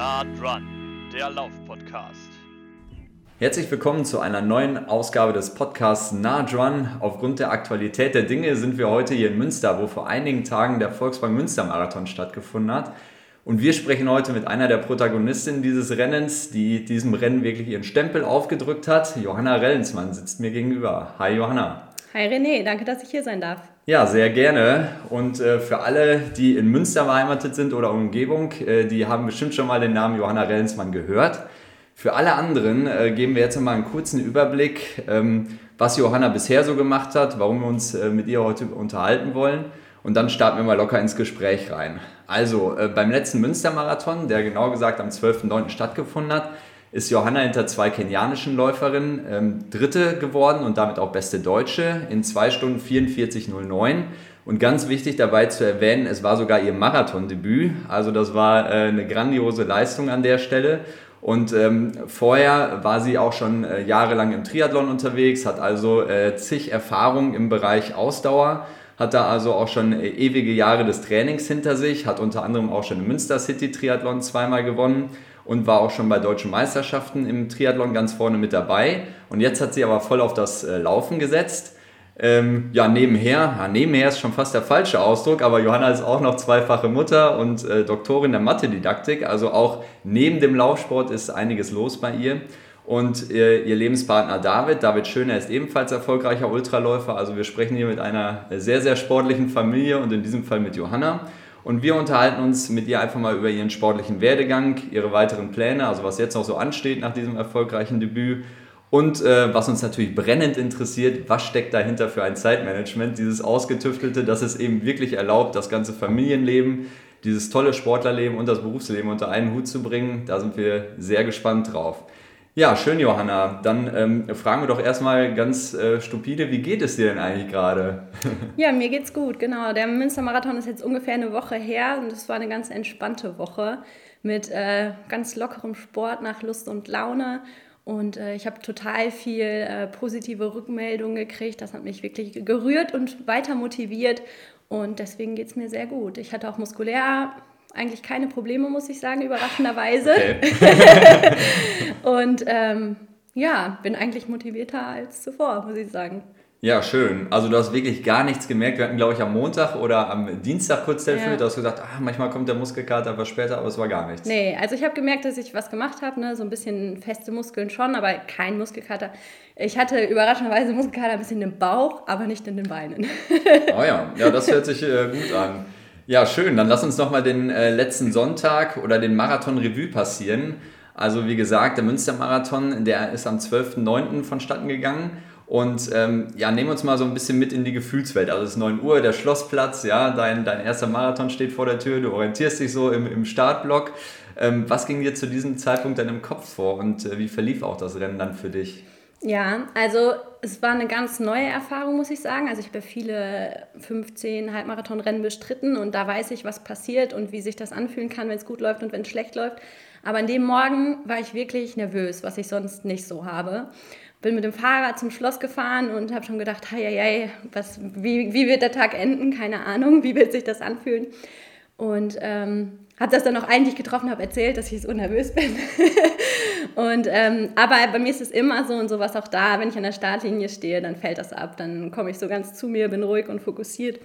Nah dran, der Lauf-Podcast. Herzlich willkommen zu einer neuen Ausgabe des Podcasts Nah dran. Aufgrund der Aktualität der Dinge sind wir heute hier in Münster, wo vor einigen Tagen der Volksbank Münster Marathon stattgefunden hat. Und wir sprechen heute mit einer der Protagonistinnen dieses Rennens, die diesem Rennen wirklich ihren Stempel aufgedrückt hat. Johanna Rellensmann sitzt mir gegenüber. Hi Johanna. Hi René, danke, dass ich hier sein darf. Ja, sehr gerne. Und äh, für alle, die in Münster beheimatet sind oder Umgebung, äh, die haben bestimmt schon mal den Namen Johanna Rellensmann gehört. Für alle anderen äh, geben wir jetzt mal einen kurzen Überblick, ähm, was Johanna bisher so gemacht hat, warum wir uns äh, mit ihr heute unterhalten wollen. Und dann starten wir mal locker ins Gespräch rein. Also, äh, beim letzten Münstermarathon, der genau gesagt am 12.09. stattgefunden hat, ist Johanna hinter zwei kenianischen Läuferinnen ähm, Dritte geworden und damit auch beste Deutsche in 2 Stunden 44,09. Und ganz wichtig dabei zu erwähnen, es war sogar ihr Marathondebüt. Also das war äh, eine grandiose Leistung an der Stelle. Und ähm, vorher war sie auch schon äh, jahrelang im Triathlon unterwegs, hat also äh, zig Erfahrungen im Bereich Ausdauer, hat da also auch schon äh, ewige Jahre des Trainings hinter sich, hat unter anderem auch schon im Münster City Triathlon zweimal gewonnen und war auch schon bei deutschen Meisterschaften im Triathlon ganz vorne mit dabei. Und jetzt hat sie aber voll auf das äh, Laufen gesetzt ähm, ja, nebenher, ja, nebenher ist schon fast der falsche Ausdruck, aber Johanna ist auch noch zweifache Mutter und äh, Doktorin der Mathe-Didaktik. Also auch neben dem Laufsport ist einiges los bei ihr. Und äh, ihr Lebenspartner David, David Schöner ist ebenfalls erfolgreicher Ultraläufer. Also wir sprechen hier mit einer sehr, sehr sportlichen Familie und in diesem Fall mit Johanna. Und wir unterhalten uns mit ihr einfach mal über ihren sportlichen Werdegang, ihre weiteren Pläne, also was jetzt noch so ansteht nach diesem erfolgreichen Debüt und äh, was uns natürlich brennend interessiert, was steckt dahinter für ein Zeitmanagement, dieses ausgetüftelte, das es eben wirklich erlaubt, das ganze Familienleben, dieses tolle Sportlerleben und das Berufsleben unter einen Hut zu bringen. Da sind wir sehr gespannt drauf. Ja, schön, Johanna. Dann ähm, fragen wir doch erstmal ganz äh, stupide, wie geht es dir denn eigentlich gerade? ja, mir geht's gut, genau. Der Münstermarathon ist jetzt ungefähr eine Woche her und es war eine ganz entspannte Woche mit äh, ganz lockerem Sport nach Lust und Laune und äh, ich habe total viel äh, positive Rückmeldungen gekriegt. Das hat mich wirklich gerührt und weiter motiviert. Und deswegen geht es mir sehr gut. Ich hatte auch muskulär eigentlich keine Probleme, muss ich sagen, überraschenderweise. Okay. und ähm, ja, bin eigentlich motivierter als zuvor, muss ich sagen. Ja, schön. Also du hast wirklich gar nichts gemerkt. Wir hatten, glaube ich, am Montag oder am Dienstag kurz telefoniert. Ja. Du hast gesagt, ah, manchmal kommt der Muskelkater etwas später, aber es war gar nichts. Nee, also ich habe gemerkt, dass ich was gemacht habe. Ne? So ein bisschen feste Muskeln schon, aber kein Muskelkater. Ich hatte überraschenderweise Muskelkater ein bisschen im Bauch, aber nicht in den Beinen. oh ja, ja, das hört sich äh, gut an. Ja, schön. Dann lass uns nochmal den äh, letzten Sonntag oder den Marathon Revue passieren. Also wie gesagt, der Münstermarathon, der ist am 12.09. vonstatten gegangen. Und ähm, ja, nehmen uns mal so ein bisschen mit in die Gefühlswelt. Also es ist 9 Uhr, der Schlossplatz, ja, dein, dein erster Marathon steht vor der Tür, du orientierst dich so im, im Startblock. Ähm, was ging dir zu diesem Zeitpunkt dann im Kopf vor und äh, wie verlief auch das Rennen dann für dich? Ja, also es war eine ganz neue Erfahrung, muss ich sagen. Also ich habe viele 15 Halbmarathonrennen bestritten und da weiß ich, was passiert und wie sich das anfühlen kann, wenn es gut läuft und wenn es schlecht läuft. Aber an dem Morgen war ich wirklich nervös, was ich sonst nicht so habe bin mit dem Fahrrad zum Schloss gefahren und habe schon gedacht, hei, hei, was, wie, wie wird der Tag enden? Keine Ahnung, wie wird sich das anfühlen? Und ähm, habe das dann auch eigentlich getroffen, habe erzählt, dass ich so nervös bin. und, ähm, aber bei mir ist es immer so und sowas auch da, wenn ich an der Startlinie stehe, dann fällt das ab, dann komme ich so ganz zu mir, bin ruhig und fokussiert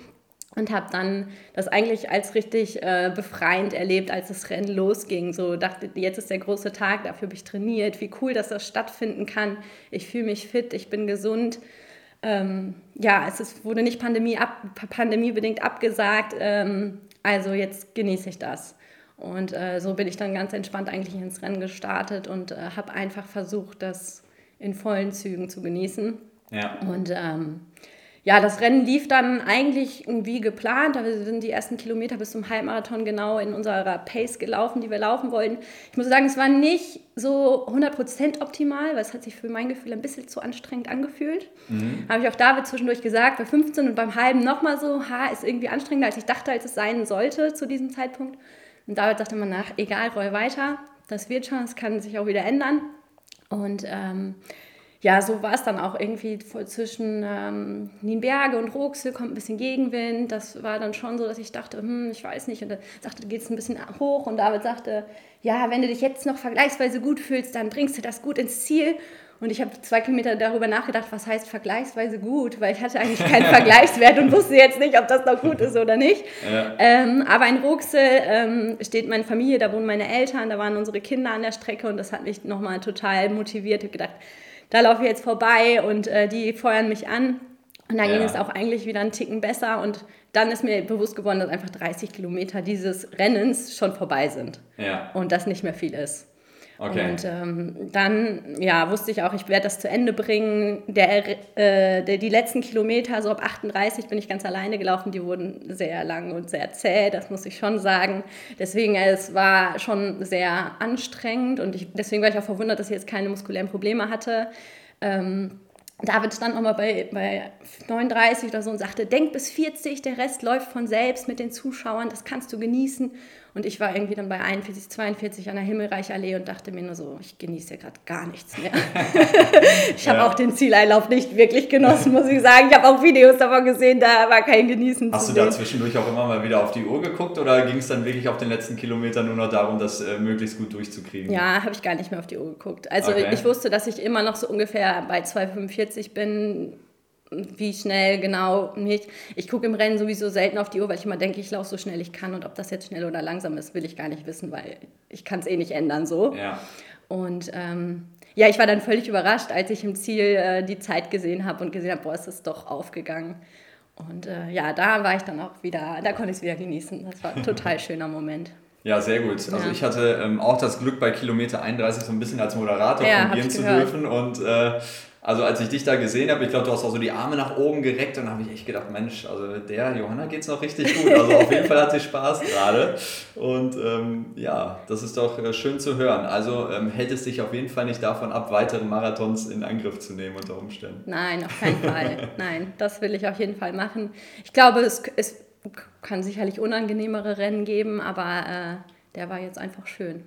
und habe dann das eigentlich als richtig äh, befreiend erlebt, als das Rennen losging. So dachte, jetzt ist der große Tag, dafür habe ich trainiert, wie cool, dass das stattfinden kann. Ich fühle mich fit, ich bin gesund. Ähm, ja, es ist, wurde nicht Pandemie ab, pandemiebedingt abgesagt, ähm, also jetzt genieße ich das. Und äh, so bin ich dann ganz entspannt eigentlich ins Rennen gestartet und äh, habe einfach versucht, das in vollen Zügen zu genießen. Ja. Und ähm, ja, das Rennen lief dann eigentlich wie geplant. Wir sind die ersten Kilometer bis zum Halbmarathon genau in unserer Pace gelaufen, die wir laufen wollten. Ich muss sagen, es war nicht so 100% optimal, weil es hat sich für mein Gefühl ein bisschen zu anstrengend angefühlt. Mhm. Habe ich auch David zwischendurch gesagt, bei 15 und beim halben nochmal so, ha, ist irgendwie anstrengender, als ich dachte, als es sein sollte zu diesem Zeitpunkt. Und David sagte immer nach, egal, roll weiter, das wird schon, das kann sich auch wieder ändern. Und ähm, ja, so war es dann auch irgendwie zwischen ähm, Nienberge und Roxel, kommt ein bisschen Gegenwind. Das war dann schon so, dass ich dachte, hm, ich weiß nicht. Und dann sagte, geht es ein bisschen hoch. Und David sagte, ja, wenn du dich jetzt noch vergleichsweise gut fühlst, dann bringst du das gut ins Ziel. Und ich habe zwei Kilometer darüber nachgedacht, was heißt vergleichsweise gut, weil ich hatte eigentlich keinen Vergleichswert und wusste jetzt nicht, ob das noch gut ist oder nicht. Ja. Ähm, aber in Ruxel ähm, steht meine Familie, da wohnen meine Eltern, da waren unsere Kinder an der Strecke und das hat mich nochmal total motiviert. Ich habe gedacht, da laufe ich jetzt vorbei und äh, die feuern mich an. Und dann ja. ging es auch eigentlich wieder einen Ticken besser und dann ist mir bewusst geworden, dass einfach 30 Kilometer dieses Rennens schon vorbei sind ja. und das nicht mehr viel ist. Okay. Und ähm, dann ja, wusste ich auch, ich werde das zu Ende bringen. Der, äh, der, die letzten Kilometer, so ab 38, bin ich ganz alleine gelaufen. Die wurden sehr lang und sehr zäh, das muss ich schon sagen. Deswegen, es war schon sehr anstrengend und ich, deswegen war ich auch verwundert, dass ich jetzt keine muskulären Probleme hatte. Ähm, David stand nochmal bei, bei 39 oder so und sagte, denk bis 40, der Rest läuft von selbst mit den Zuschauern, das kannst du genießen. Und ich war irgendwie dann bei 41, 42 an der Himmelreichallee und dachte mir nur so, ich genieße ja gerade gar nichts mehr. ich habe ja. auch den Zieleinlauf nicht wirklich genossen, muss ich sagen. Ich habe auch Videos davon gesehen, da war kein Genießen Hast du da zwischendurch auch immer mal wieder auf die Uhr geguckt oder ging es dann wirklich auf den letzten Kilometern nur noch darum, das äh, möglichst gut durchzukriegen? Ja, habe ich gar nicht mehr auf die Uhr geguckt. Also okay. ich wusste, dass ich immer noch so ungefähr bei 2,45 bin wie schnell genau nicht. Ich gucke im Rennen sowieso selten auf die Uhr, weil ich immer denke, ich laufe so schnell ich kann und ob das jetzt schnell oder langsam ist, will ich gar nicht wissen, weil ich kann es eh nicht ändern so. Ja. Und ähm, ja, ich war dann völlig überrascht, als ich im Ziel äh, die Zeit gesehen habe und gesehen habe, boah, es ist doch aufgegangen. Und äh, ja, da war ich dann auch wieder, da konnte ich es wieder genießen. Das war ein total schöner Moment. Ja, sehr gut. Also ja. ich hatte ähm, auch das Glück, bei Kilometer 31 so ein bisschen als Moderator ja, fungieren zu dürfen und äh, also als ich dich da gesehen habe, ich glaube, du hast auch so die Arme nach oben gereckt und habe ich echt gedacht, Mensch, also der Johanna geht es noch richtig gut. Also auf jeden Fall hat sie Spaß gerade. Und ähm, ja, das ist doch äh, schön zu hören. Also ähm, hält es dich auf jeden Fall nicht davon ab, weitere Marathons in Angriff zu nehmen unter Umständen. Nein, auf keinen Fall. Nein, das will ich auf jeden Fall machen. Ich glaube, es, es kann sicherlich unangenehmere Rennen geben, aber äh, der war jetzt einfach schön.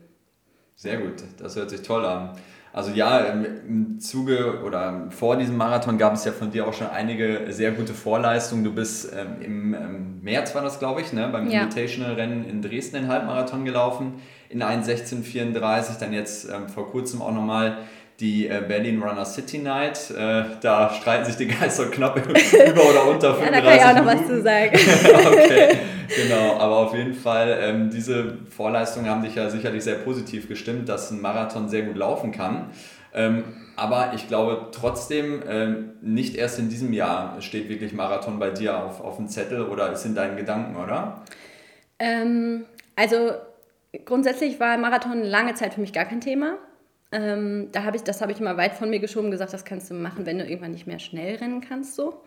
Sehr gut, das hört sich toll an. Also ja, im Zuge oder vor diesem Marathon gab es ja von dir auch schon einige sehr gute Vorleistungen. Du bist ähm, im ähm, März war das, glaube ich, ne, beim ja. Invitational-Rennen in Dresden den Halbmarathon gelaufen in 1,1634, dann jetzt ähm, vor kurzem auch nochmal die äh, Berlin Runner City Night. Äh, da streiten sich die Geister knapp über oder unter 35 Ja, da kann ich auch noch was zu sagen. okay, genau. Aber auf jeden Fall, ähm, diese Vorleistungen haben dich ja sicherlich sehr positiv gestimmt, dass ein Marathon sehr gut laufen kann. Ähm, aber ich glaube trotzdem, ähm, nicht erst in diesem Jahr steht wirklich Marathon bei dir auf, auf dem Zettel oder ist in deinen Gedanken, oder? Ähm, also grundsätzlich war Marathon lange Zeit für mich gar kein Thema. Ähm, da habe ich, das habe ich immer weit von mir geschoben, gesagt, das kannst du machen, wenn du irgendwann nicht mehr schnell rennen kannst, so.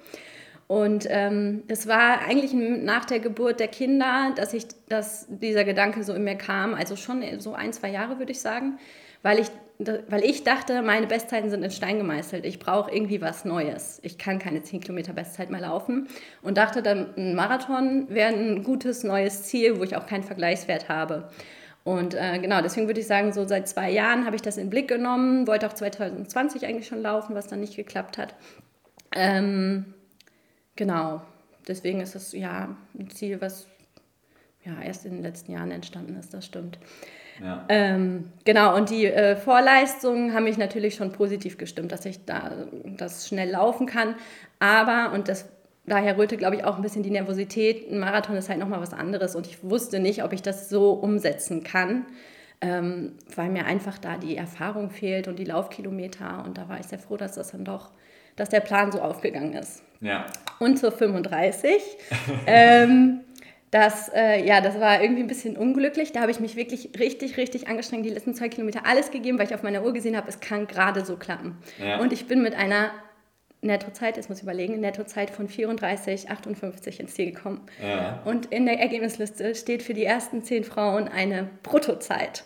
Und ähm, das war eigentlich nach der Geburt der Kinder, dass ich, dass dieser Gedanke so in mir kam, also schon so ein, zwei Jahre würde ich sagen, weil ich, weil ich dachte, meine Bestzeiten sind in Stein gemeißelt. Ich brauche irgendwie was Neues. Ich kann keine 10 Kilometer Bestzeit mehr laufen und dachte, dann ein Marathon wäre ein gutes neues Ziel, wo ich auch keinen Vergleichswert habe. Und äh, genau, deswegen würde ich sagen, so seit zwei Jahren habe ich das in den Blick genommen, wollte auch 2020 eigentlich schon laufen, was dann nicht geklappt hat. Ähm, genau, deswegen ist es ja ein Ziel, was ja erst in den letzten Jahren entstanden ist, das stimmt. Ja. Ähm, genau, und die äh, Vorleistungen haben mich natürlich schon positiv gestimmt, dass ich da das schnell laufen kann. Aber, und das daher rührte, glaube ich, auch ein bisschen die Nervosität. Ein Marathon ist halt nochmal was anderes und ich wusste nicht, ob ich das so umsetzen kann, ähm, weil mir einfach da die Erfahrung fehlt und die Laufkilometer. Und da war ich sehr froh, dass das dann doch, dass der Plan so aufgegangen ist. Ja. Und zur 35. ähm, das, äh, ja, das war irgendwie ein bisschen unglücklich. Da habe ich mich wirklich richtig, richtig angestrengt, die letzten zwei Kilometer alles gegeben, weil ich auf meiner Uhr gesehen habe, es kann gerade so klappen. Ja. Und ich bin mit einer Nettozeit, jetzt muss ich überlegen, Nettozeit von 34,58 ins Ziel gekommen. Ja. Und in der Ergebnisliste steht für die ersten zehn Frauen eine Bruttozeit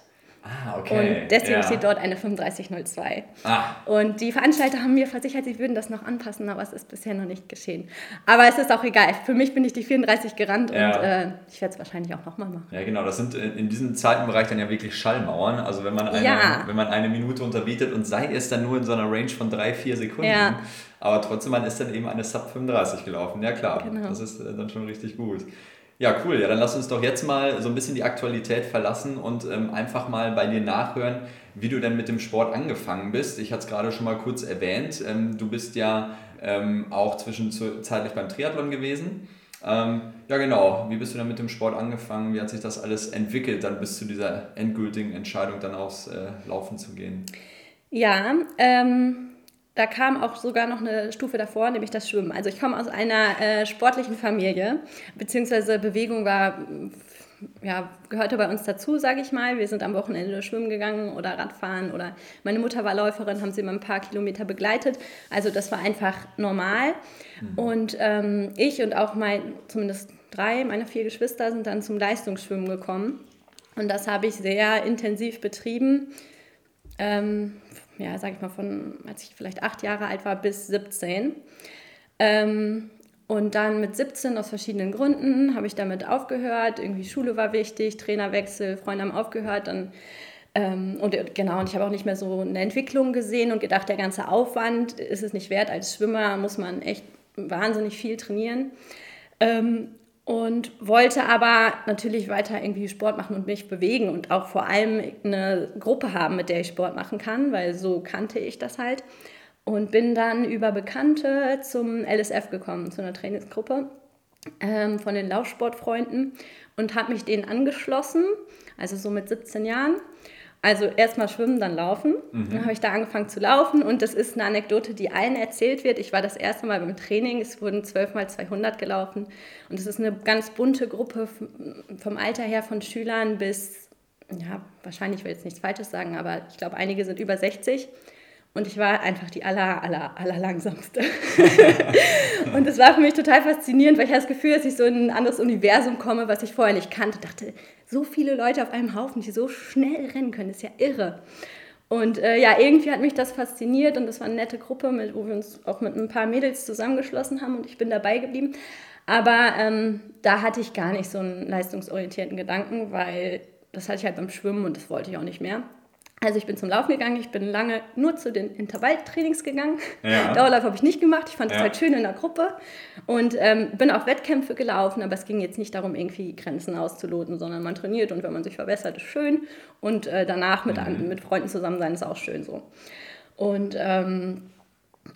Ah, okay. Und deswegen ja. steht dort eine 3502. Ah, Und die Veranstalter haben mir versichert, sie würden das noch anpassen, aber es ist bisher noch nicht geschehen. Aber es ist auch egal. Für mich bin ich die 34 gerannt Ja. und äh, ich werde es wahrscheinlich auch nochmal machen. ja genau, das sind in in diesem Zeitenbereich dann ja wirklich Schallmauern. Also wenn man eine, Ja. wenn man eine Minute unterbietet und sei es dann nur in so einer Range von drei, vier Sekunden, Ja. Aber trotzdem, man ist dann eben eine Sub 35 gelaufen. Ja klar, Genau. das ist äh, dann schon richtig gut. Ja, cool. Ja, dann lass uns doch jetzt mal so ein bisschen die Aktualität verlassen und ähm, einfach mal bei dir nachhören, wie du denn mit dem Sport angefangen bist. Ich hatte es gerade schon mal kurz erwähnt. Ähm, du bist ja ähm, auch zwischenzeitlich beim Triathlon gewesen. Ähm, ja, genau. Wie bist du dann mit dem Sport angefangen? Wie hat sich das alles entwickelt, dann bis zu dieser endgültigen Entscheidung, dann aufs äh, Laufen zu gehen? Ja, ähm, da kam auch sogar noch eine Stufe davor, nämlich das Schwimmen. Also ich komme aus einer äh, sportlichen Familie, beziehungsweise Bewegung war, ja, gehörte bei uns dazu, sage ich mal. Wir sind am Wochenende schwimmen gegangen oder Radfahren oder meine Mutter war Läuferin, haben sie immer ein paar Kilometer begleitet. Also das war einfach normal. Und ähm, ich und auch mein, zumindest drei meiner vier Geschwister sind dann zum Leistungsschwimmen gekommen. Und das habe ich sehr intensiv betrieben ähm, ja, sag ich mal, von als ich vielleicht acht Jahre alt war bis 17. Ähm, und dann mit 17 aus verschiedenen Gründen habe ich damit aufgehört. Irgendwie Schule war wichtig, Trainerwechsel, Freunde haben aufgehört. Dann, ähm, und genau, und ich habe auch nicht mehr so eine Entwicklung gesehen und gedacht, der ganze Aufwand ist es nicht wert. Als Schwimmer muss man echt wahnsinnig viel trainieren. Ähm, und wollte aber natürlich weiter irgendwie Sport machen und mich bewegen und auch vor allem eine Gruppe haben, mit der ich Sport machen kann, weil so kannte ich das halt. Und bin dann über Bekannte zum LSF gekommen, zu einer Trainingsgruppe ähm, von den Laufsportfreunden und habe mich denen angeschlossen, also so mit 17 Jahren. Also erstmal schwimmen, dann laufen. Dann habe ich da angefangen zu laufen und das ist eine Anekdote, die allen erzählt wird. Ich war das erste Mal beim Training, es wurden 12 mal 200 gelaufen und es ist eine ganz bunte Gruppe vom Alter her von Schülern bis, ja, wahrscheinlich will ich jetzt nichts Falsches sagen, aber ich glaube, einige sind über 60. Und ich war einfach die aller, aller, aller langsamste. und es war für mich total faszinierend, weil ich das Gefühl, dass ich so in ein anderes Universum komme, was ich vorher nicht kannte. dachte, so viele Leute auf einem Haufen, die so schnell rennen können, ist ja irre. Und äh, ja, irgendwie hat mich das fasziniert und das war eine nette Gruppe, mit, wo wir uns auch mit ein paar Mädels zusammengeschlossen haben und ich bin dabei geblieben. Aber ähm, da hatte ich gar nicht so einen leistungsorientierten Gedanken, weil das hatte ich halt beim Schwimmen und das wollte ich auch nicht mehr. Also ich bin zum Laufen gegangen, ich bin lange nur zu den Intervalltrainings gegangen. Ja. Dauerlauf habe ich nicht gemacht, ich fand es Ja. halt schön in der Gruppe und ähm, bin auch Wettkämpfe gelaufen, aber es ging jetzt nicht darum, irgendwie Grenzen auszuloten, sondern man trainiert und wenn man sich verbessert, ist schön und äh, danach mit, an, mit Freunden zusammen sein ist auch schön so. Und ähm,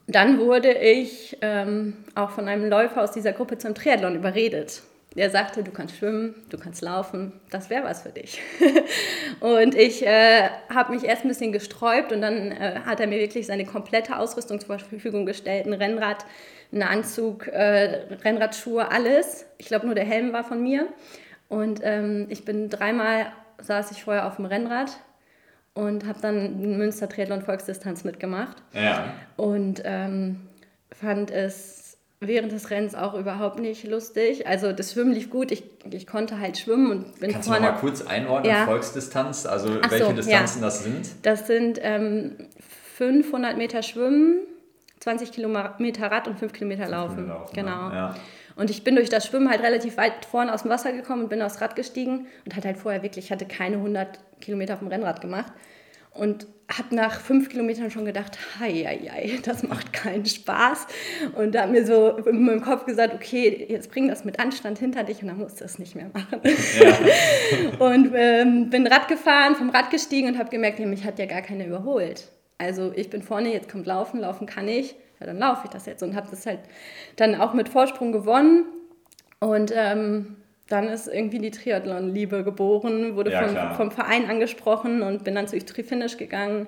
dann wurde ich ähm, auch von einem Läufer aus dieser Gruppe zum Triathlon überredet. Der sagte, du kannst schwimmen, du kannst laufen, das wäre was für dich. und ich äh, habe mich erst ein bisschen gesträubt und dann äh, hat er mir wirklich seine komplette Ausrüstung zur Verfügung gestellt. Ein Rennrad, einen Anzug, äh, Rennradschuhe, alles. Ich glaube, nur der Helm war von mir. Und ähm, ich bin dreimal, saß ich vorher auf dem Rennrad und habe dann einen Münster Triathlon Volksdistanz mitgemacht Ja. und ähm, fand es während des Rennens auch überhaupt nicht lustig. Also das Schwimmen lief gut, ich, ich konnte halt schwimmen und bin Kannst du noch vorne. mal kurz einordnen, Ja. Volksdistanz, also Ach so, welche ja. Distanzen das sind? Das sind ähm, 500 Meter Schwimmen, 20 Kilometer Rad und 5 Kilometer Laufen. Laufen, genau. Ja. Und ich bin durch das Schwimmen halt relativ weit vorne aus dem Wasser gekommen und bin aufs Rad gestiegen und hatte halt vorher wirklich, ich hatte keine 100 Kilometer auf dem Rennrad gemacht. Und habe nach fünf Kilometern schon gedacht, hei, hei, hei, das macht keinen Spaß. Und da habe mir so in meinem Kopf gesagt, okay, jetzt bring das mit Anstand hinter dich und dann musst du es nicht mehr machen. und ähm, bin Rad gefahren, vom Rad gestiegen und habe gemerkt, nee, mich hat ja gar keiner überholt. Also ich bin vorne, jetzt kommt Laufen, laufen kann ich, ja, dann laufe ich das jetzt und habe das halt dann auch mit Vorsprung gewonnen. Und ähm, dann ist irgendwie die Triathlon-Liebe geboren, wurde Ja, vom, vom Verein angesprochen und bin dann zu Trifinish gegangen.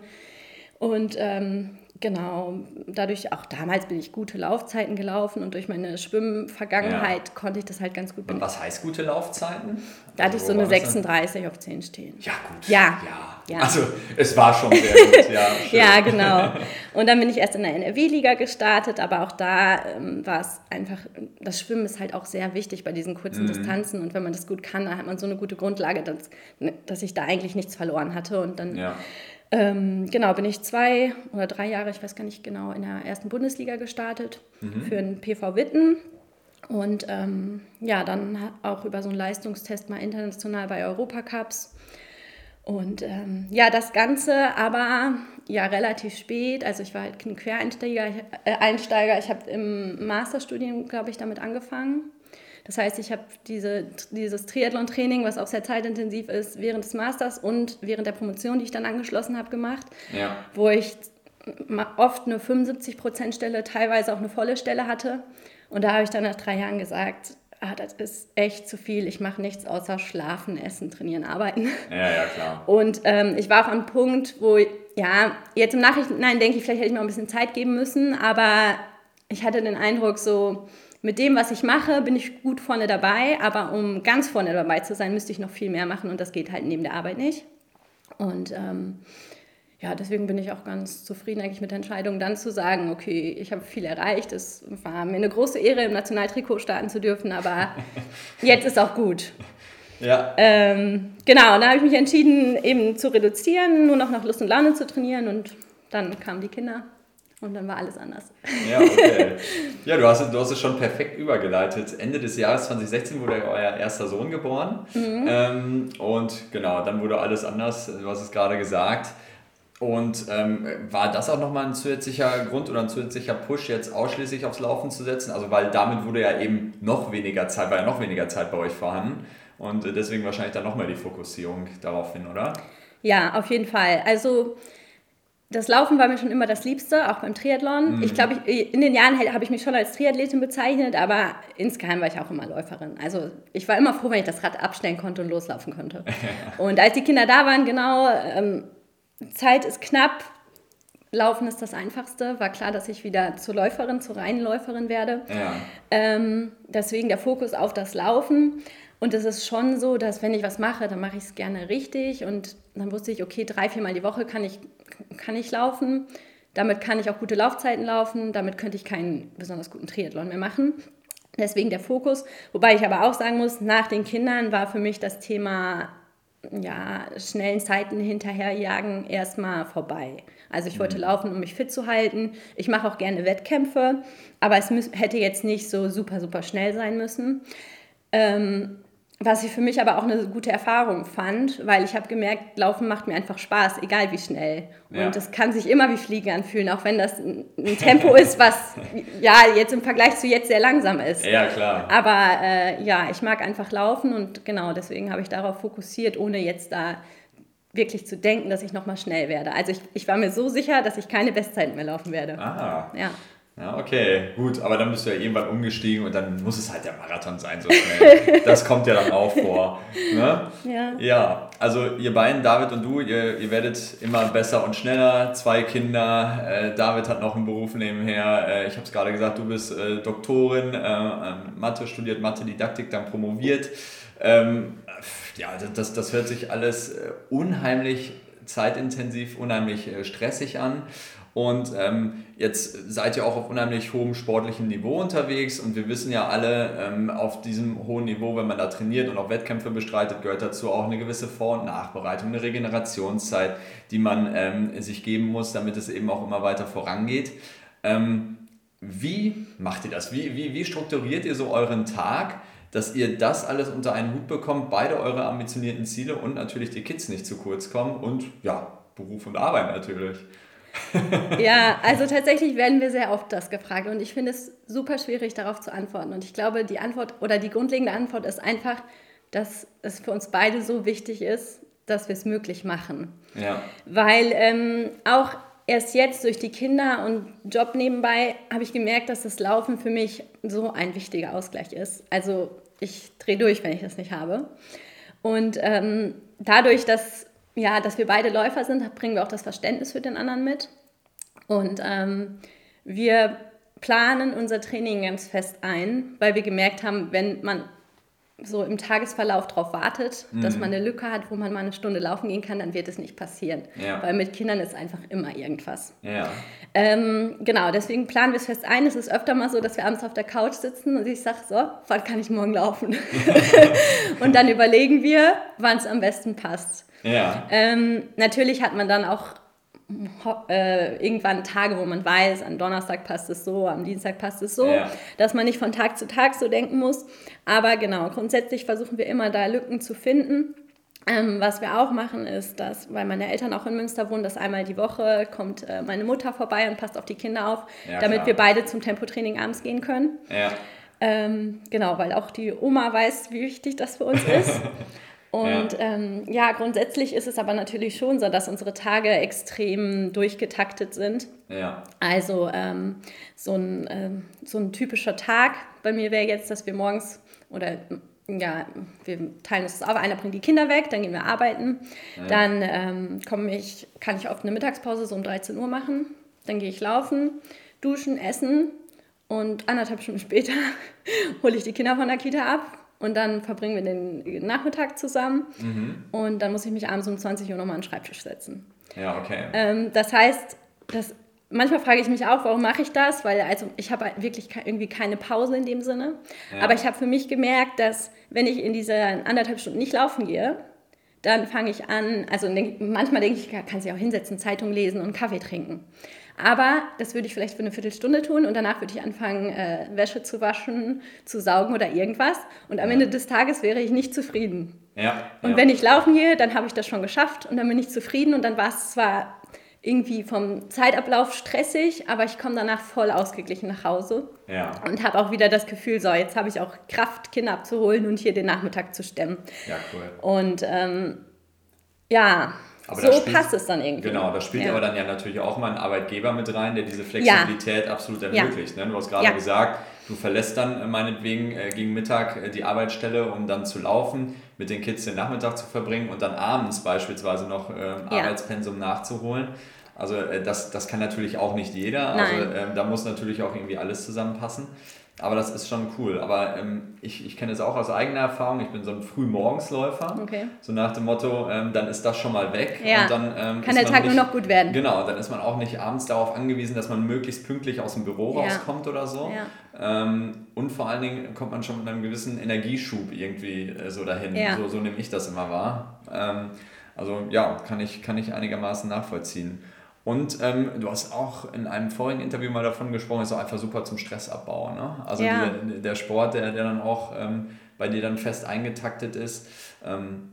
Und ähm, genau, dadurch, auch damals bin ich gute Laufzeiten gelaufen und durch meine Schwimmvergangenheit konnte ich das halt ganz gut Und benutzen. was heißt gute Laufzeiten? Da hatte ich Also, so wo eine war das denn? 36 auf 10 stehen. Ja, gut. Ja. ja. Ja. Also es war schon sehr gut, ja. Ja, genau. Und dann bin ich erst in der NRW-Liga gestartet, aber auch da ähm, war es einfach, das Schwimmen ist halt auch sehr wichtig bei diesen kurzen mhm. Distanzen und wenn man das gut kann, dann hat man so eine gute Grundlage, dass, dass ich da eigentlich nichts verloren hatte und dann... Ja. Ähm, genau, bin ich zwei oder drei Jahre, ich weiß gar nicht genau, in der ersten Bundesliga gestartet mhm. für den PV Witten. Und ähm, ja, dann auch über so einen Leistungstest mal international bei Europacups. Und ähm, ja, das Ganze aber ja relativ spät. Also ich war halt ein Quereinsteiger. Ich, äh, Einsteiger. Ich habe im Masterstudium, glaube ich, damit angefangen. Das heißt, ich habe diese, dieses Triathlon-Training, was auch sehr zeitintensiv ist, während des Masters und während der Promotion, die ich dann angeschlossen habe, gemacht, ja. wo ich oft eine 75%-Stelle, teilweise auch eine volle Stelle hatte. Und da habe ich dann nach drei Jahren gesagt, ah, das ist echt zu viel. Ich mache nichts außer schlafen, essen, trainieren, arbeiten. Ja, ja, klar. Und ähm, ich war auch am Punkt, wo, ja, jetzt im Nachhinein denke ich, vielleicht hätte ich mir ein bisschen Zeit geben müssen, aber ich hatte den Eindruck, so mit dem, was ich mache, bin ich gut vorne dabei, aber um ganz vorne dabei zu sein, müsste ich noch viel mehr machen und das geht halt neben der Arbeit nicht. Und ähm, ja, deswegen bin ich auch ganz zufrieden eigentlich mit der Entscheidung, dann zu sagen, okay, ich habe viel erreicht. Es war mir eine große Ehre, im Nationaltrikot starten zu dürfen, aber jetzt ist auch gut. Ja. Ähm, genau, und da habe ich mich entschieden, eben zu reduzieren, nur noch nach Lust und Laune zu trainieren und dann kamen die Kinder und dann war alles anders. Ja, okay. Ja, du hast, du hast es schon perfekt übergeleitet. Ende des Jahres 2016 wurde euer erster Sohn geboren. Mhm. Ähm, und genau, dann wurde alles anders. Du hast es gerade gesagt. Und ähm, war das auch nochmal ein zusätzlicher Grund oder ein zusätzlicher Push, jetzt ausschließlich aufs Laufen zu setzen? Also, weil damit wurde ja eben noch weniger Zeit, war ja noch weniger Zeit bei euch vorhanden. Und äh, deswegen wahrscheinlich dann nochmal die Fokussierung darauf hin, oder? Ja, auf jeden Fall. Also, das Laufen war mir schon immer das Liebste, auch beim Triathlon. Mhm. Ich glaube, in den Jahren habe ich mich schon als Triathletin bezeichnet, aber insgeheim war ich auch immer Läuferin. Also ich war immer froh, wenn ich das Rad abstellen konnte und loslaufen konnte. und als die Kinder da waren, genau, ähm, Zeit ist knapp. Laufen ist das Einfachste. War klar, dass ich wieder zur Läuferin, zur reinen Läuferin werde. Ja. Ähm, deswegen der Fokus auf das Laufen. Und es ist schon so, dass wenn ich was mache, dann mache ich es gerne richtig. Und dann wusste ich, okay, drei, viermal die Woche kann ich, kann ich laufen. Damit kann ich auch gute Laufzeiten laufen. Damit könnte ich keinen besonders guten Triathlon mehr machen. Deswegen der Fokus. Wobei ich aber auch sagen muss, nach den Kindern war für mich das Thema ja, schnellen Zeiten hinterherjagen erstmal vorbei. Also ich wollte mhm. laufen, um mich fit zu halten. Ich mache auch gerne Wettkämpfe, aber es hätte jetzt nicht so super, super schnell sein müssen. Ähm, was ich für mich aber auch eine gute Erfahrung fand, weil ich habe gemerkt, Laufen macht mir einfach Spaß, egal wie schnell. Und es kann sich immer wie Fliegen anfühlen, auch wenn das ein Tempo ist, was ja jetzt im Vergleich zu jetzt sehr langsam ist. Ja, klar. Aber äh, ja, ich mag einfach laufen und genau deswegen habe ich darauf fokussiert, ohne jetzt da wirklich zu denken, dass ich nochmal schnell werde. Also ich, ich war mir so sicher, dass ich keine Bestzeiten mehr laufen werde. Ah. Ja. Ja, okay, gut, aber dann bist du ja irgendwann umgestiegen und dann muss es halt der Marathon sein, so schnell. Das kommt ja dann auch vor. Ne? Ja. Ja, also ihr beiden, David und du, ihr, ihr werdet immer besser und schneller. Zwei Kinder, äh, David hat noch einen Beruf nebenher. Äh, ich habe es gerade gesagt, du bist äh, Doktorin, äh, Mathe, studiert Mathe, Didaktik, dann promoviert. Ähm, ja, das, das hört sich alles äh, unheimlich zeitintensiv, unheimlich äh, stressig an. Und ähm, jetzt seid ihr auch auf unheimlich hohem sportlichen Niveau unterwegs und wir wissen ja alle, ähm, auf diesem hohen Niveau, wenn man da trainiert und auch Wettkämpfe bestreitet, gehört dazu auch eine gewisse Vor- und Nachbereitung, eine Regenerationszeit, die man ähm, sich geben muss, damit es eben auch immer weiter vorangeht. Ähm, wie macht ihr das? Wie, wie, wie strukturiert ihr so euren Tag? Dass ihr das alles unter einen Hut bekommt, beide eure ambitionierten Ziele und natürlich die Kids nicht zu kurz kommen und ja, Beruf und Arbeit natürlich. ja, also tatsächlich werden wir sehr oft das gefragt und ich finde es super schwierig darauf zu antworten. Und ich glaube, die Antwort oder die grundlegende Antwort ist einfach, dass es für uns beide so wichtig ist, dass wir es möglich machen. Ja. Weil ähm, auch erst jetzt durch die Kinder und Job nebenbei habe ich gemerkt, dass das Laufen für mich so ein wichtiger Ausgleich ist. Also ich drehe durch, wenn ich das nicht habe. Und ähm, dadurch, dass ja, dass wir beide Läufer sind, bringen wir auch das Verständnis für den anderen mit. Und ähm, wir planen unser Training ganz fest ein, weil wir gemerkt haben, wenn man so im Tagesverlauf darauf wartet, mhm. dass man eine Lücke hat, wo man mal eine Stunde laufen gehen kann, dann wird es nicht passieren. Ja. Weil mit Kindern ist einfach immer irgendwas. Ja. Ähm, genau, deswegen planen wir es fest ein. Es ist öfter mal so, dass wir abends auf der Couch sitzen und ich sage, so, wann kann ich morgen laufen? und dann überlegen wir, wann es am besten passt. Ja. Ähm, natürlich hat man dann auch äh, irgendwann Tage, wo man weiß, am Donnerstag passt es so, am Dienstag passt es so, ja. dass man nicht von Tag zu Tag so denken muss. Aber genau, grundsätzlich versuchen wir immer da Lücken zu finden. Ähm, was wir auch machen, ist, dass, weil meine Eltern auch in Münster wohnen, dass einmal die Woche kommt äh, meine Mutter vorbei und passt auf die Kinder auf, ja, damit klar. wir beide zum Tempotraining abends gehen können. Ja. Ähm, genau, weil auch die Oma weiß, wie wichtig das für uns ist. Und ja. Ähm, ja, grundsätzlich ist es aber natürlich schon so, dass unsere Tage extrem durchgetaktet sind. Ja. Also ähm, so, ein, ähm, so ein typischer Tag bei mir wäre jetzt, dass wir morgens oder ja, wir teilen uns das auf. Einer bringt die Kinder weg, dann gehen wir arbeiten. Ja. Dann ähm, komme ich, kann ich oft eine Mittagspause so um 13 Uhr machen. Dann gehe ich laufen, duschen, essen und anderthalb Stunden später hole ich die Kinder von der Kita ab, und dann verbringen wir den Nachmittag zusammen mhm. und dann muss ich mich abends um 20 Uhr nochmal an den Schreibtisch setzen. Ja, okay. Ähm, das heißt, das, manchmal frage ich mich auch, warum mache ich das? Weil also ich habe wirklich irgendwie keine Pause in dem Sinne. Ja. Aber ich habe für mich gemerkt, dass wenn ich in diese anderthalb Stunden nicht laufen gehe, dann fange ich an, also manchmal denke ich, kann sich auch hinsetzen, Zeitung lesen und Kaffee trinken. Aber das würde ich vielleicht für eine Viertelstunde tun und danach würde ich anfangen, äh, Wäsche zu waschen, zu saugen oder irgendwas. Und am ja. Ende des Tages wäre ich nicht zufrieden. Ja, und ja. wenn ich laufen gehe, dann habe ich das schon geschafft und dann bin ich zufrieden und dann war es zwar irgendwie vom Zeitablauf stressig, aber ich komme danach voll ausgeglichen nach Hause ja. und habe auch wieder das Gefühl, so jetzt habe ich auch Kraft, Kinder abzuholen und hier den Nachmittag zu stemmen. Ja, cool. Und ähm, ja, aber so spielt, passt es dann irgendwie. Genau, da spielt ja. aber dann ja natürlich auch mal ein Arbeitgeber mit rein, der diese Flexibilität ja. absolut ermöglicht. Ne? Du hast gerade gesagt, du verlässt dann äh, meinetwegen äh, gegen Mittag äh, die Arbeitsstelle, um dann zu laufen, mit den Kids den Nachmittag zu verbringen und dann abends beispielsweise noch äh, Arbeitspensum nachzuholen. Also äh, das, das kann natürlich auch nicht jeder. Also ähm, da muss natürlich auch irgendwie alles zusammenpassen. Aber das ist schon cool. Aber ähm, ich, ich kenne es auch aus eigener Erfahrung. Ich bin so ein Frühmorgensläufer. Okay. So nach dem Motto, ähm, dann ist das schon mal weg. Ja. Und dann, ähm, Kann der Tag nicht, nur noch gut werden. Genau, dann ist man auch nicht abends darauf angewiesen, dass man möglichst pünktlich aus dem Büro ja. rauskommt oder so. Ja. Ähm, und vor allen Dingen kommt man schon mit einem gewissen Energieschub irgendwie äh, so dahin. Ja. So, so nehme ich das immer wahr. Ähm, also ja, kann ich, kann ich einigermaßen nachvollziehen. Und ähm, du hast auch in einem vorigen Interview mal davon gesprochen, ist auch einfach super zum Stressabbau. Ne? Also ja. der, der Sport, der, der dann auch ähm, bei dir dann fest eingetaktet ist, ähm,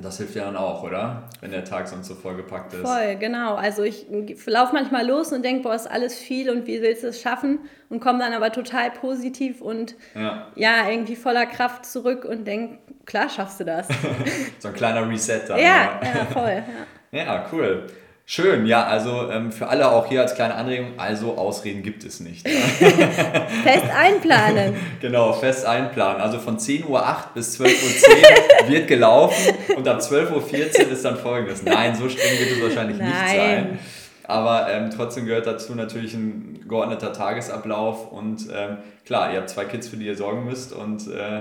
das hilft ja dann auch, oder? Wenn der Tag sonst so vollgepackt ist. Voll, genau. Also ich laufe manchmal los und denke, boah, ist alles viel und wie willst du es schaffen? Und komme dann aber total positiv und ja, ja irgendwie voller Kraft zurück und denke, klar schaffst du das. so ein kleiner Reset dann. Ja, ja, ja voll. Ja. ja, cool. Schön, ja, also ähm, für alle auch hier als kleine Anregung, also Ausreden gibt es nicht. fest einplanen. genau, fest einplanen. Also von 10.08 Uhr bis 12.10 Uhr wird gelaufen und ab 12.14 Uhr ist dann folgendes. Nein, so streng wird es wahrscheinlich Nein. nicht sein. Aber ähm, trotzdem gehört dazu natürlich ein geordneter Tagesablauf und ähm, klar, ihr habt zwei Kids, für die ihr sorgen müsst und äh,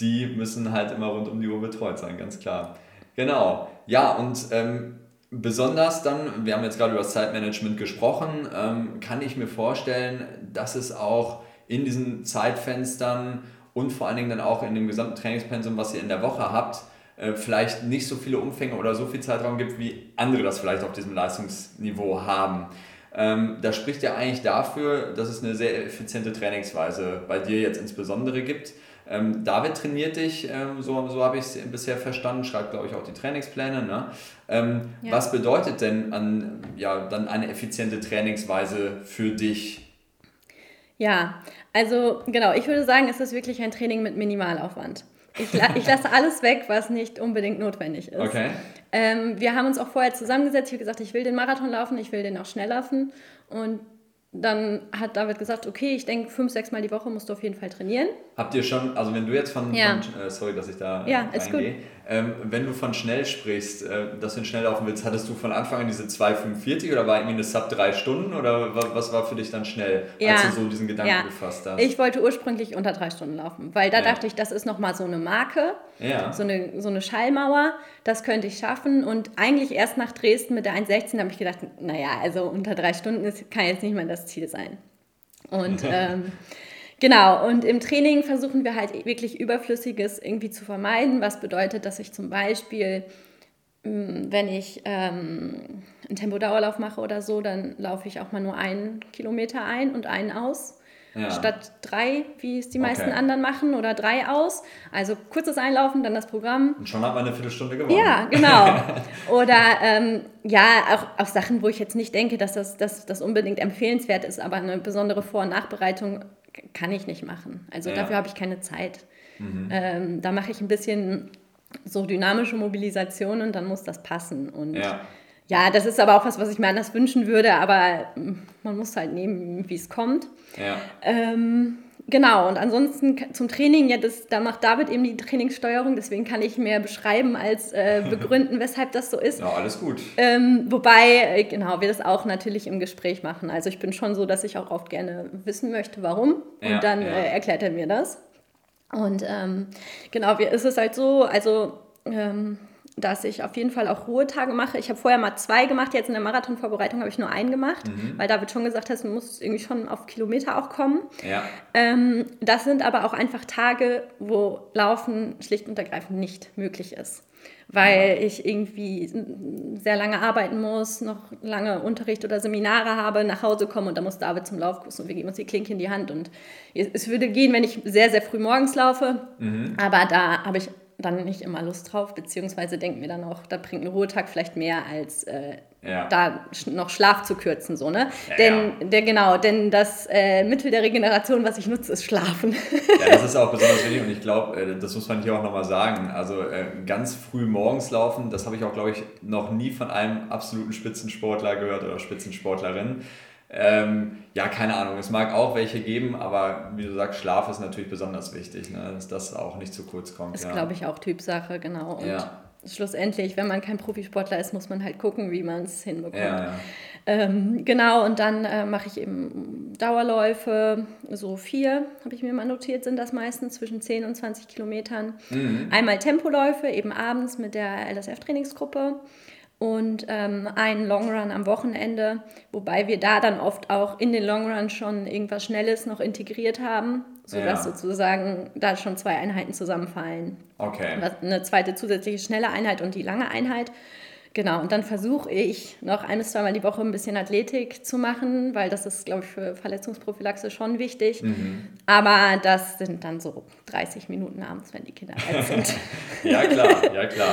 die müssen halt immer rund um die Uhr betreut sein, ganz klar. Genau. Ja, und ähm, Besonders dann, wir haben jetzt gerade über das Zeitmanagement gesprochen, ähm, kann ich mir vorstellen, dass es auch in diesen Zeitfenstern und vor allen Dingen dann auch in dem gesamten Trainingspensum, was ihr in der Woche habt, äh, vielleicht nicht so viele Umfänge oder so viel Zeitraum gibt, wie andere das vielleicht auf diesem Leistungsniveau haben. Ähm, das spricht ja eigentlich dafür, dass es eine sehr effiziente Trainingsweise bei dir jetzt insbesondere gibt. Ähm, David trainiert dich, ähm, so, so habe ich es bisher verstanden, schreibt, glaube ich, auch die Trainingspläne. Ne? Ähm, ja. Was bedeutet denn an, ja, dann eine effiziente Trainingsweise für dich? Ja, also genau, ich würde sagen, es ist wirklich ein Training mit Minimalaufwand. Ich, ich lasse alles weg, was nicht unbedingt notwendig ist. Okay. Ähm, wir haben uns auch vorher zusammengesetzt. Ich habe gesagt, ich will den Marathon laufen, ich will den auch schnell laufen. Und dann hat David gesagt, okay, ich denke, fünf, sechs Mal die Woche musst du auf jeden Fall trainieren. Habt ihr schon, also wenn du jetzt von, Ja. von äh, sorry, dass ich da Ja, äh, ist reingehe, ähm, wenn du von schnell sprichst, äh, dass du schnell laufen willst, hattest du von Anfang an diese 2,45 oder war irgendwie eine Sub 3 Stunden oder wa- was war für dich dann schnell, Ja. als du so diesen Gedanken Ja. gefasst hast? Ich wollte ursprünglich unter drei Stunden laufen, weil da Ja. dachte ich, das ist nochmal so eine Marke, ja. so eine, so eine Schallmauer, das könnte ich schaffen. Und eigentlich erst nach Dresden mit der 1,16 habe ich gedacht, naja, also unter drei Stunden ist, kann jetzt nicht mehr das Ziel sein. Und ähm, genau, und im Training versuchen wir halt wirklich Überflüssiges irgendwie zu vermeiden, was bedeutet, dass ich zum Beispiel, mh, wenn ich ähm, einen Tempodauerlauf mache oder so, dann laufe ich auch mal nur einen Kilometer ein und einen aus. Ja. Statt drei, wie es die meisten Okay. anderen machen, oder drei aus. Also kurzes Einlaufen, dann das Programm. Und schon hat man eine Viertelstunde gewonnen. Ja, genau. Oder ähm, ja, auch, auch Sachen, wo ich jetzt nicht denke, dass das, dass das unbedingt empfehlenswert ist, aber eine besondere Vor- und Nachbereitung kann ich nicht machen. Also Ja. Mhm. dafür habe ich keine Zeit. Ähm, da mache ich ein bisschen so dynamische Mobilisation und dann muss das passen. Und Ja. ja, das ist aber auch was, was ich mir anders wünschen würde, aber mm, man muss halt nehmen, wie es kommt. Ja. Ähm, genau, und ansonsten zum Training, ja, das, da macht David eben die Trainingssteuerung, deswegen kann ich mehr beschreiben als äh, begründen, weshalb das so ist. ja, alles gut. Ähm, wobei, äh, genau, wir das auch natürlich im Gespräch machen. Also ich bin schon so, dass ich auch oft gerne wissen möchte, warum. Und Ja, dann ja. Äh, erklärt er mir das. Und ähm, genau, wir, ist es halt so, also ähm, dass ich auf jeden Fall auch Ruhetage mache. Ich habe vorher mal zwei gemacht, jetzt in der Marathonvorbereitung habe ich nur einen gemacht, Mhm. weil David schon gesagt hat, du musst irgendwie schon auf Kilometer auch kommen. Ja. Ähm, das sind aber auch einfach Tage, wo Laufen schlicht und ergreifend nicht möglich ist. Weil ich irgendwie sehr lange arbeiten muss, noch lange Unterricht oder Seminare habe, nach Hause komme und dann muss David zum Laufkurs und wir geben uns die Klinke in die Hand. Und es würde gehen, wenn ich sehr, sehr früh morgens laufe, aber da habe ich dann nicht immer Lust drauf, beziehungsweise denken wir dann auch, da bringt ein Ruhetag vielleicht mehr als äh, Ja. da noch Schlaf zu kürzen, so, ne? Ja, denn, Der, genau, denn das äh, Mittel der Regeneration, was ich nutze, ist Schlafen. Ja, das ist auch besonders wichtig und ich glaube, äh, das muss man hier auch nochmal sagen. Also äh, ganz früh morgens laufen, das habe ich auch, glaube ich, noch nie von einem absoluten Spitzensportler gehört oder Spitzensportlerin. Ähm, ja, keine Ahnung, es mag auch welche geben, aber wie du sagst, Schlaf ist natürlich besonders wichtig, ne? dass das auch nicht zu kurz kommt. Das ist, ja. glaube ich, auch Typsache, genau. Und Ja. schlussendlich, wenn man kein Profisportler ist, muss man halt gucken, wie man es hinbekommt. Ja, ja. Ähm, genau, und dann äh, mache ich eben Dauerläufe, so vier, habe ich mir mal notiert, sind das meistens zwischen 10 und 20 Kilometern. Mhm. Einmal Tempoläufe, eben abends mit der LSF-Trainingsgruppe und ähm, einen Longrun am Wochenende, wobei wir da dann oft auch in den Longrun schon irgendwas Schnelles noch integriert haben, sodass Ja. sozusagen da schon zwei Einheiten zusammenfallen. Okay. Eine zweite zusätzliche schnelle Einheit und die lange Einheit. Genau, und dann versuche ich noch ein bis zweimal die Woche ein bisschen Athletik zu machen, weil das ist, glaube ich, für Verletzungsprophylaxe schon wichtig. Mhm. Aber das sind dann so 30 Minuten abends, wenn die Kinder alt sind. Ja, klar, ja, klar.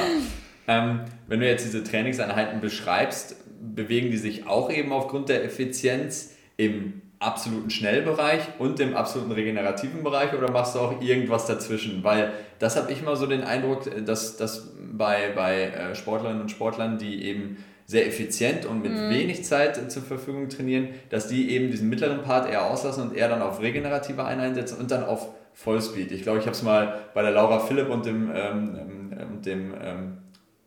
Ähm, wenn du jetzt diese Trainingseinheiten beschreibst, bewegen die sich auch eben aufgrund der Effizienz im absoluten Schnellbereich und im absoluten regenerativen Bereich oder machst du auch irgendwas dazwischen? Weil das habe ich mal so den Eindruck, dass, dass bei, bei äh, Sportlerinnen und Sportlern, die eben sehr effizient und mit wenig Zeit zur Verfügung trainieren, dass die eben diesen mittleren Part eher auslassen und eher dann auf regenerative Einheiten setzen und dann auf Vollspeed. Ich glaube, ich habe es mal bei der Laura Philipp und dem, ähm, ähm, dem ähm,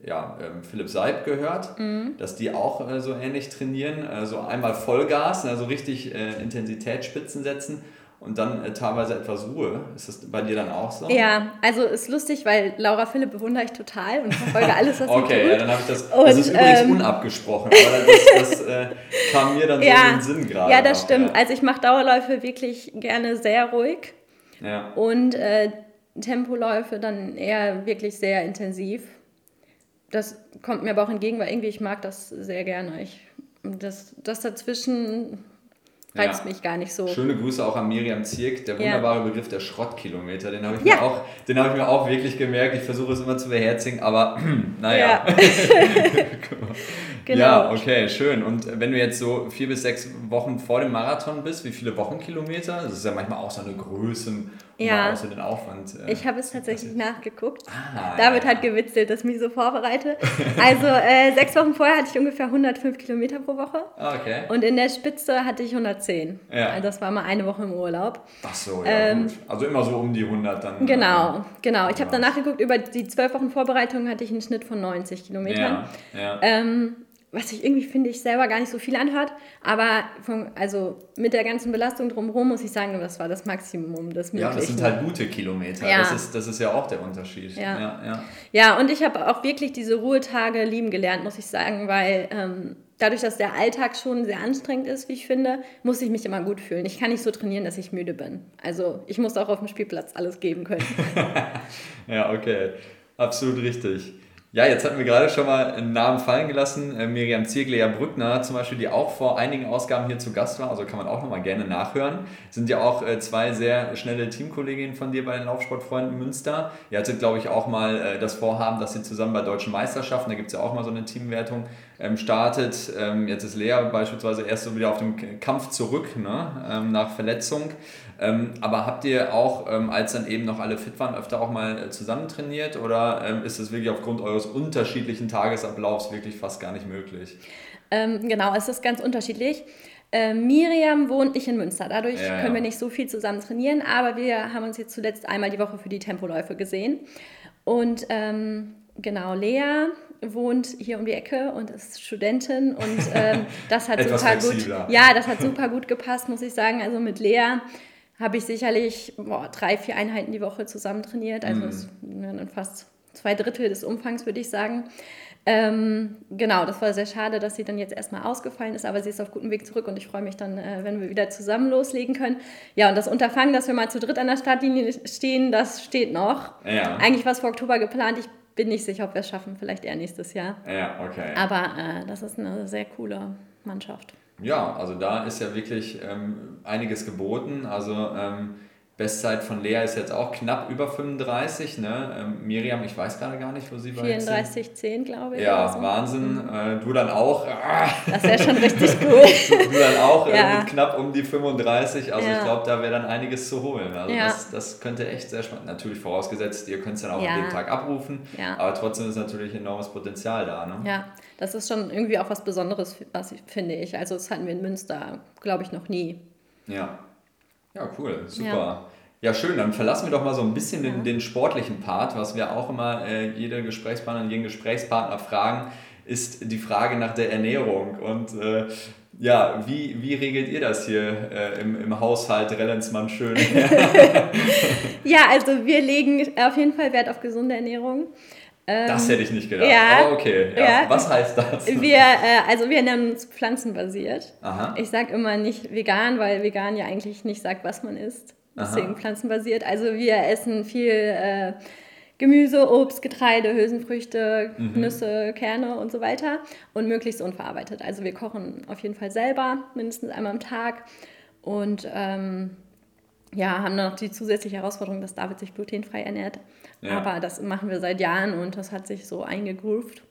ja, ähm, Philipp Seib gehört, dass die auch äh, so ähnlich trainieren. Also einmal Vollgas, also richtig äh, Intensitätsspitzen setzen und dann äh, teilweise etwas Ruhe. Ist das bei dir dann auch so? ja, also ist lustig, weil Laura Philipp bewundere ich total und verfolge alles, was sie Okay, tut. ja, dann habe ich das. Und, das ist übrigens ähm, unabgesprochen, aber das, das äh, kam mir dann so in ja, den Sinn gerade. ja, das noch, stimmt. Ja. Also ich mache Dauerläufe wirklich gerne sehr ruhig. Ja. Und äh, Tempoläufe dann eher wirklich sehr intensiv. Das kommt mir aber auch entgegen, weil irgendwie ich mag das sehr gerne. Ich, das, das dazwischen reizt Ja. mich gar nicht so. Schöne Grüße auch an Miriam Zirk, der Ja. wunderbare Begriff der Schrottkilometer. Den habe ich, Ja. mir auch- den habe ich mir auch wirklich gemerkt. Ich versuche es immer zu beherzigen, aber naja. Ja. genau. Ja, okay, schön. Und wenn du jetzt so vier bis sechs Wochen vor dem Marathon bist, wie viele Wochenkilometer? Das ist ja manchmal auch so eine Größenordnung, Ja. Außer den Aufwand. Äh, ich habe es tatsächlich nachgeguckt. Ah, David ja, hat gewitzelt, dass ich mich so vorbereite. Also äh, sechs Wochen vorher hatte ich ungefähr 105 Kilometer pro Woche. Okay. Und in der Spitze hatte ich 110. Ja. Also das war mal eine Woche im Urlaub. Ach so, ja ähm, gut. Also immer so um die 100 dann. Genau, äh, genau. Ich habe dann nachgeguckt, über die zwölf Wochen Vorbereitung hatte ich einen Schnitt von 90 Kilometern. Ja, ja. Ähm, was sich irgendwie, finde ich, selber gar nicht so viel anhört. Aber von, also mit der ganzen Belastung drumherum muss ich sagen, das war das Maximum Möglichen. Ja, das sind halt gute Kilometer. Ja. Das, ist, das ist ja auch der Unterschied. Ja, ja, ja. ja und ich habe auch wirklich diese Ruhetage lieben gelernt, muss ich sagen, weil ähm, dadurch, dass der Alltag schon sehr anstrengend ist, wie ich finde, muss ich mich immer gut fühlen. Ich kann nicht so trainieren, dass ich müde bin. Also ich muss auch auf dem Spielplatz alles geben können. ja, okay. Absolut richtig. Ja, jetzt hatten wir gerade schon mal einen Namen fallen gelassen. Äh, Miriam Ziegler-Brückner zum Beispiel, die auch vor einigen Ausgaben hier zu Gast war. Also kann man auch noch mal gerne nachhören. Sind ja auch äh, zwei sehr schnelle Teamkolleginnen von dir bei den Laufsportfreunden Münster. Ihr hattet, glaube ich, auch mal äh, das Vorhaben, dass sie zusammen bei deutschen Meisterschaften, da gibt es ja auch mal so eine Teamwertung, ähm, startet. Ähm, jetzt ist Lea beispielsweise erst so wieder auf dem Kampf zurück ne? ähm, nach Verletzung. Ähm, aber habt ihr auch, ähm, als dann eben noch alle fit waren, öfter auch mal äh, zusammen trainiert oder ähm, ist es wirklich aufgrund eures unterschiedlichen Tagesablaufs wirklich fast gar nicht möglich? Genau, es ist ganz unterschiedlich. Äh, Miriam wohnt nicht in Münster, dadurch ja, können wir nicht so viel zusammen trainieren, aber wir haben uns jetzt zuletzt einmal die Woche für die Tempoläufe gesehen. Und genau, Lea wohnt hier um die Ecke und ist Studentin und ähm, das hat super gut. Ja, das hat super gut gepasst, muss ich sagen. Also mit Lea habe ich sicherlich boah, drei, vier Einheiten die Woche zusammen trainiert. Also mhm. fast zwei Drittel des Umfangs, würde ich sagen. Ähm, genau, das war sehr schade, dass sie dann jetzt erstmal ausgefallen ist, aber sie ist auf gutem Weg zurück und ich freue mich dann, äh, wenn wir wieder zusammen loslegen können. Ja, und das Unterfangen, dass wir mal zu dritt an der Startlinie stehen, das steht noch. Ja. Eigentlich war es für Oktober geplant. Ich bin nicht sicher, ob wir es schaffen, vielleicht eher nächstes Jahr. Ja, okay. Aber äh, das ist eine sehr coole Mannschaft. Ja, also da ist ja wirklich ähm, einiges geboten. Also ähm, Bestzeit von Lea ist jetzt auch knapp über 35. Ne? Ähm, Miriam, ich weiß gerade gar nicht, wo sie war. 34, 10, glaube ich. Ja, so. Wahnsinn. Mhm. Äh, du dann auch. Das wäre schon richtig cool. du, dann auch ja. knapp um die 35. Also ja. ich glaube, da wäre dann einiges zu holen. Also ja. das, das könnte echt sehr spannend. Natürlich vorausgesetzt, ihr könnt es dann auch an dem Tag abrufen. Aber trotzdem ist natürlich enormes Potenzial da. Ne? Ja, das ist schon irgendwie auch was Besonderes, was ich, finde ich. Also das hatten wir in Münster, glaube ich, noch nie. Ja. Ja, cool, super. Ja. ja. schön, dann verlassen wir doch mal so ein bisschen den, den, sportlichen Part, was wir auch immer äh, jede Gesprächspartnerin, jeden Gesprächspartner fragen, ist die Frage nach der Ernährung. Und äh, ja, wie, wie regelt ihr das hier äh, im, im Haushalt Rellensmann schön? ja, also wir legen auf jeden Fall Wert auf gesunde Ernährung. Das ähm, hätte ich nicht gedacht. Ja, oh, okay. Ja. ja. Was heißt das? Wir, äh, also wir nennen uns pflanzenbasiert. Aha. Ich sage immer nicht vegan, weil vegan ja eigentlich nicht sagt, was man isst. Deswegen Aha. pflanzenbasiert. Also wir essen viel äh, Gemüse, Obst, Getreide, Hülsenfrüchte, mhm. Nüsse, Kerne und so weiter. Und möglichst unverarbeitet. Also wir kochen auf jeden Fall selber, mindestens einmal am Tag. Und ähm, ja, haben noch die zusätzliche Herausforderung, dass David sich glutenfrei ernährt. Ja. Aber das machen wir seit Jahren und das hat sich so eingegroovt.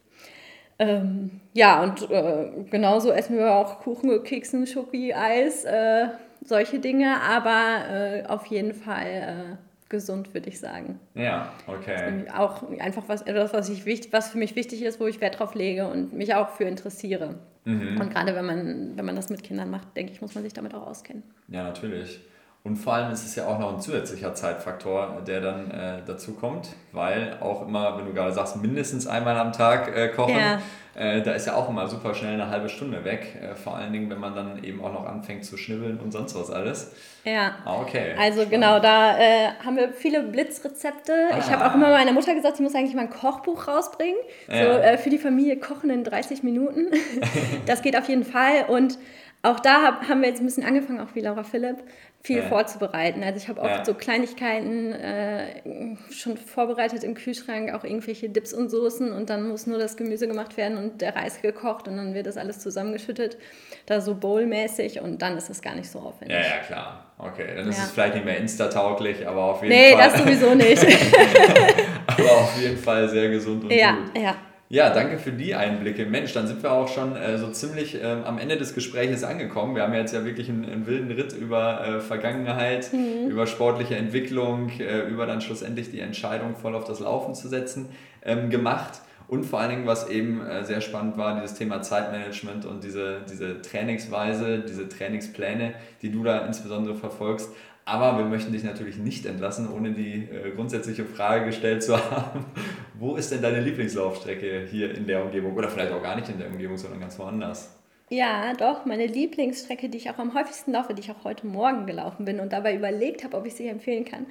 Ähm, ja, und äh, genauso essen wir auch Kuchen, Keksen, Schoki, Eis, äh, solche Dinge, aber äh, auf jeden Fall äh, gesund, würde ich sagen. Ja, okay. Auch einfach was, etwas, was, ich, was für mich wichtig ist, wo ich Wert drauf lege und mich auch für interessiere. Mhm. Und gerade wenn man, wenn man das mit Kindern macht, denke ich, muss man sich damit auch auskennen. Ja, natürlich. Und vor allem ist es ja auch noch ein zusätzlicher Zeitfaktor, der dann äh, dazu kommt, weil auch immer, wenn du gerade sagst, mindestens einmal am Tag äh, kochen, ja. äh, da ist ja auch immer super schnell eine halbe Stunde weg. Äh, vor allen Dingen, wenn man dann eben auch noch anfängt zu schnibbeln und sonst was alles. Ja. Ah, okay. Also Spannend. genau, da äh, haben wir viele Blitzrezepte. Ah. Ich habe auch immer meiner Mutter gesagt, sie muss eigentlich mal ein Kochbuch rausbringen. Ja. So äh, für die Familie kochen in 30 Minuten. das geht auf jeden Fall. Und auch da hab, haben wir jetzt ein bisschen angefangen, auch wie Laura Philipp, viel ja. vorzubereiten. Also ich habe oft ja. so Kleinigkeiten äh, schon vorbereitet im Kühlschrank, auch irgendwelche Dips und Soßen und dann muss nur das Gemüse gemacht werden und der Reis gekocht und dann wird das alles zusammengeschüttet, da so bowlmäßig und dann ist es gar nicht so aufwendig. Ja, ja, klar. Okay, dann ist ja. es vielleicht nicht mehr insta-tauglich, aber auf jeden nee, Fall. Nee, das sowieso nicht. aber auf jeden Fall sehr gesund und gut. Ja, Ja, danke für die Einblicke. Mensch, dann sind wir auch schon äh, so ziemlich äh, am Ende des Gesprächs angekommen. Wir haben jetzt ja wirklich einen, einen wilden Ritt über äh, Vergangenheit, mhm. über sportliche Entwicklung, äh, über dann schlussendlich die Entscheidung voll auf das Laufen zu setzen ähm, gemacht. Und vor allen Dingen, was eben äh, sehr spannend war, dieses Thema Zeitmanagement und diese, diese Trainingsweise, diese Trainingspläne, die du da insbesondere verfolgst. Aber wir möchten dich natürlich nicht entlassen, ohne die äh, grundsätzliche Frage gestellt zu haben, wo ist denn deine Lieblingslaufstrecke hier in der Umgebung? Oder vielleicht auch gar nicht in der Umgebung, sondern ganz woanders. Ja, doch, meine Lieblingsstrecke, die ich auch am häufigsten laufe, die ich auch heute Morgen gelaufen bin und dabei überlegt habe, ob ich sie empfehlen kann,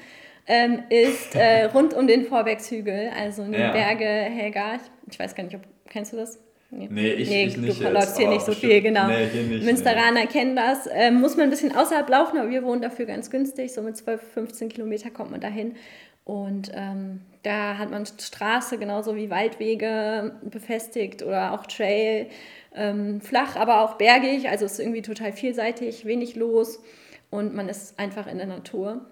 ähm, ist äh, rund um den Vorbergshügel, also in den ja. Berge Helga. Ich, ich, weiß gar nicht, ob, kennst du das? Nee, nee ich, nee, ich nicht. Du läufst hier nicht so viel, genau. Nee, hier nicht, Münsteraner nee. kennen das. Ähm, muss man ein bisschen außerhalb laufen, aber wir wohnen dafür ganz günstig. So mit 12, 15 Kilometer kommt man dahin. Und ähm, da hat man Straße genauso wie Waldwege befestigt oder auch Trail. Ähm, flach, aber auch bergig. Also es ist irgendwie total vielseitig, wenig los. Und man ist einfach in der Natur.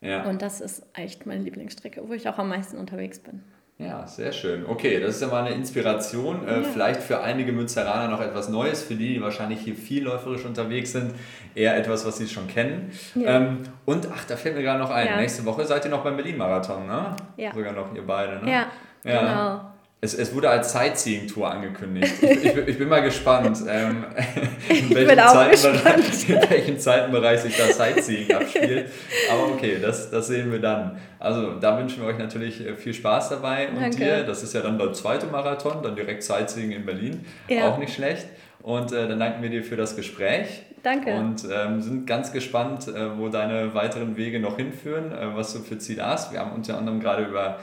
Ja. Und das ist echt meine Lieblingsstrecke, wo ich auch am meisten unterwegs bin. Ja, sehr schön. Okay, das ist ja mal eine Inspiration. Äh, ja. Vielleicht für einige Münzeraner noch etwas Neues, für die, die wahrscheinlich hier viel läuferisch unterwegs sind, eher etwas, was sie schon kennen. Ja. Ähm, und ach, da fällt mir gerade noch ein, ja. nächste Woche seid ihr noch beim Berlin-Marathon, ne? Ja. Sogar noch ihr beide, ne? Ja, ja. genau. Es, es wurde als Sightseeing-Tour angekündigt. Ich, ich, ich, bin mal gespannt, ähm, in, welchem gespannt. in, welchem Zeitenbereich sich das Sightseeing abspielt. Aber okay, das, das sehen wir dann. Also da wünschen wir euch natürlich äh, viel Spaß dabei und Danke. dir. Das ist ja dann der zweite Marathon, dann direkt Sightseeing in Berlin. Ja. Auch nicht schlecht. Und äh, dann danken wir dir für das Gespräch. Danke. Und ähm, sind ganz gespannt, äh, wo deine weiteren Wege noch hinführen, äh, was du für Ziele hast. Wir haben unter anderem gerade über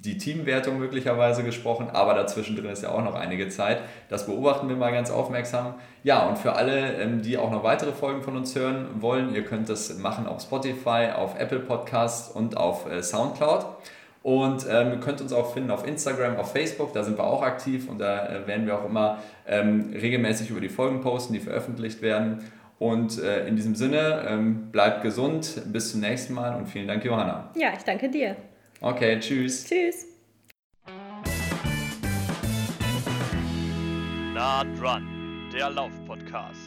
die Teamwertung möglicherweise gesprochen, aber dazwischen drin ist ja auch noch einige Zeit. Das beobachten wir mal ganz aufmerksam. Ja, und für alle, ähm, die auch noch weitere Folgen von uns hören wollen, ihr könnt das machen auf Spotify, auf Apple Podcasts und auf äh, Soundcloud. Und ähm, ihr könnt uns auch finden auf Instagram, auf Facebook, da sind wir auch aktiv und da äh, werden wir auch immer ähm, regelmäßig über die Folgen posten, die veröffentlicht werden. Und äh, in diesem Sinne, ähm, bleibt gesund, bis zum nächsten Mal und vielen Dank, Johanna. Ja, ich danke dir. Okay, tschüss. Tschüss. Nah dran, der Lauf-Podcast.